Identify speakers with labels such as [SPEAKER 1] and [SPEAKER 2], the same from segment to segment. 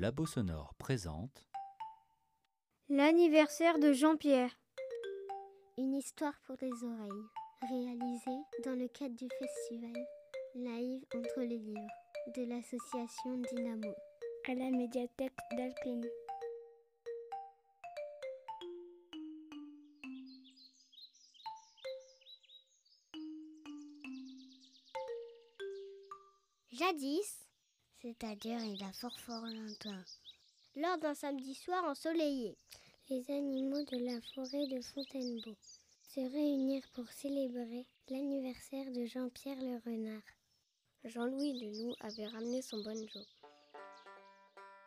[SPEAKER 1] Labo Sonore présente
[SPEAKER 2] L'anniversaire de Jean-Pierre.
[SPEAKER 3] Une histoire pour les oreilles, réalisée dans le cadre du festival Live entre les livres de l'association Dynamo
[SPEAKER 4] à la médiathèque d'Alpine.
[SPEAKER 3] Jadis, c'est-à-dire il a fort fort longtemps, lors d'un samedi soir ensoleillé, les animaux de la forêt de Fontainebleau se réunirent pour célébrer l'anniversaire de Jean-Pierre le renard.
[SPEAKER 5] Jean-Louis le loup avait ramené son banjo.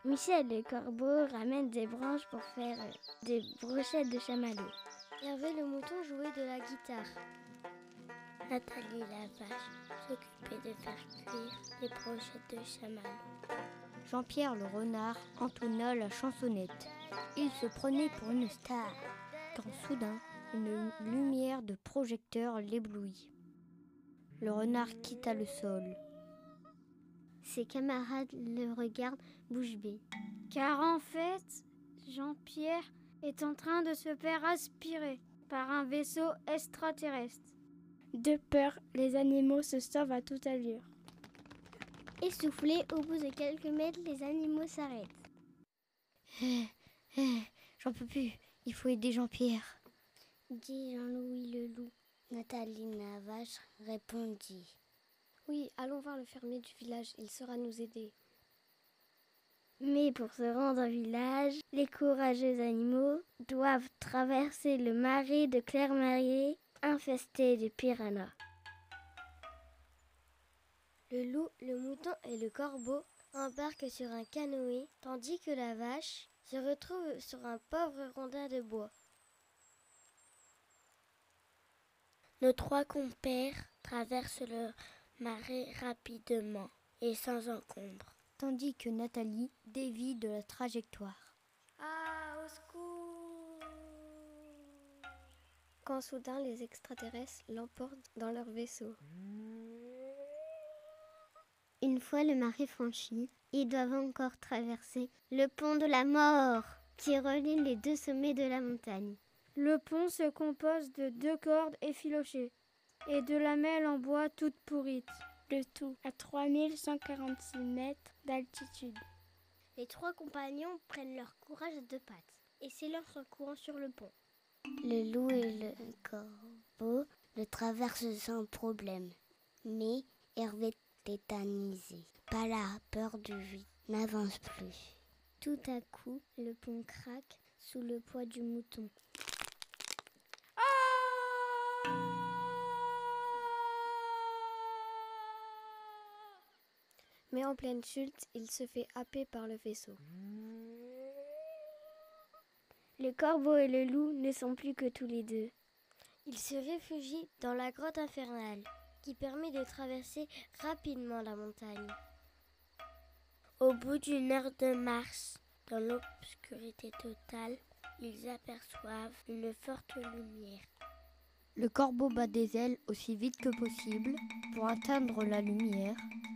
[SPEAKER 6] Michel le corbeau ramène des branches pour faire des brochettes de chamallow.
[SPEAKER 3] Hervé le mouton jouait de la guitare.
[SPEAKER 7] Nathalie la vache s'occupait de faire cuire les brochettes de chamallow.
[SPEAKER 8] Jean-Pierre le renard entonna la chansonnette. Il se prenait pour une star, quand soudain une lumière de projecteur l'éblouit. Le renard quitta le sol.
[SPEAKER 3] Ses camarades le regardent bouche bée.
[SPEAKER 2] Car en fait, Jean-Pierre est en train de se faire aspirer par un vaisseau extraterrestre.
[SPEAKER 4] De peur, les animaux se sauvent à toute allure.
[SPEAKER 3] Essoufflés, au bout de quelques mètres, les animaux s'arrêtent.
[SPEAKER 8] Hé, hé, j'en peux plus, il faut aider Jean-Pierre.
[SPEAKER 3] Dit Jean-Louis le loup. Nathalie la vache répondit.
[SPEAKER 5] Oui, allons voir le fermier du village, il saura nous aider.
[SPEAKER 6] Mais pour se rendre au village, les courageux animaux doivent traverser le marais de Clermarier infesté de piranhas.
[SPEAKER 3] Le loup, le mouton et le corbeau embarquent sur un canoë, tandis que la vache se retrouve sur un pauvre rondin de bois.
[SPEAKER 7] Nos trois compères traversent le marais rapidement et sans encombre,
[SPEAKER 8] tandis que Nathalie dévie de la trajectoire.
[SPEAKER 5] Quand soudain les extraterrestres l'emportent dans leur vaisseau.
[SPEAKER 3] Une fois le marais franchi, ils doivent encore traverser le pont de la mort qui relie les deux sommets de la montagne.
[SPEAKER 2] Le pont se compose de deux cordes effilochées et de lamelles en bois toutes pourrites.
[SPEAKER 4] Le tout à 3146 mètres d'altitude.
[SPEAKER 3] Les trois compagnons prennent leur courage à deux pattes et s'élancent en courant sur le pont.
[SPEAKER 7] Le loup et le corbeau le traversent sans problème. Mais Hervé tétanisé par la peur du vide n'avance plus.
[SPEAKER 3] Tout à coup, le pont craque sous le poids du mouton.
[SPEAKER 5] Mais en pleine chute, il se fait happer par le vaisseau.
[SPEAKER 6] Le corbeau et le loup ne sont plus que tous les deux.
[SPEAKER 3] Ils se réfugient dans la grotte infernale qui permet de traverser rapidement la montagne.
[SPEAKER 7] Au bout d'une heure de marche, dans l'obscurité totale, ils aperçoivent une forte lumière.
[SPEAKER 8] Le corbeau bat des ailes aussi vite que possible pour atteindre la lumière,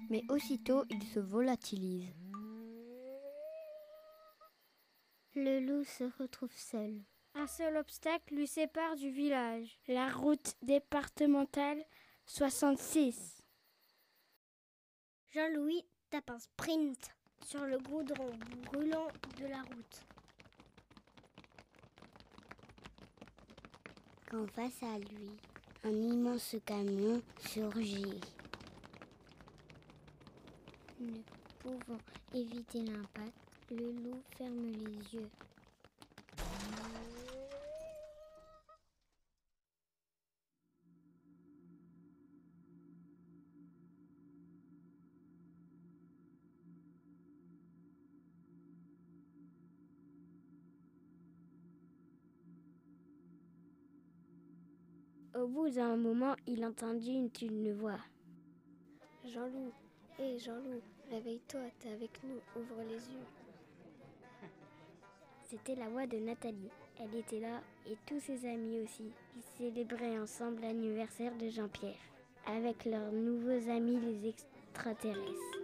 [SPEAKER 8] mais aussitôt il se volatilise.
[SPEAKER 3] Le loup se retrouve seul.
[SPEAKER 2] Un seul obstacle lui sépare du village.
[SPEAKER 4] La route départementale 66.
[SPEAKER 3] Jean-Louis tape un sprint sur le goudron brûlant de la route.
[SPEAKER 7] Quand face à lui, un immense camion surgit.
[SPEAKER 3] Ne pouvant éviter l'impact, le loup ferme les yeux.
[SPEAKER 6] Au bout d'un moment, il entendit une voix.
[SPEAKER 5] Jean-Loup, hé Jean-Loup, réveille-toi, t'es avec nous, ouvre les yeux.
[SPEAKER 6] C'était la voix de Nathalie. Elle était là et tous ses amis aussi. Ils célébraient ensemble l'anniversaire de Jean-Pierre avec leurs nouveaux amis les extraterrestres.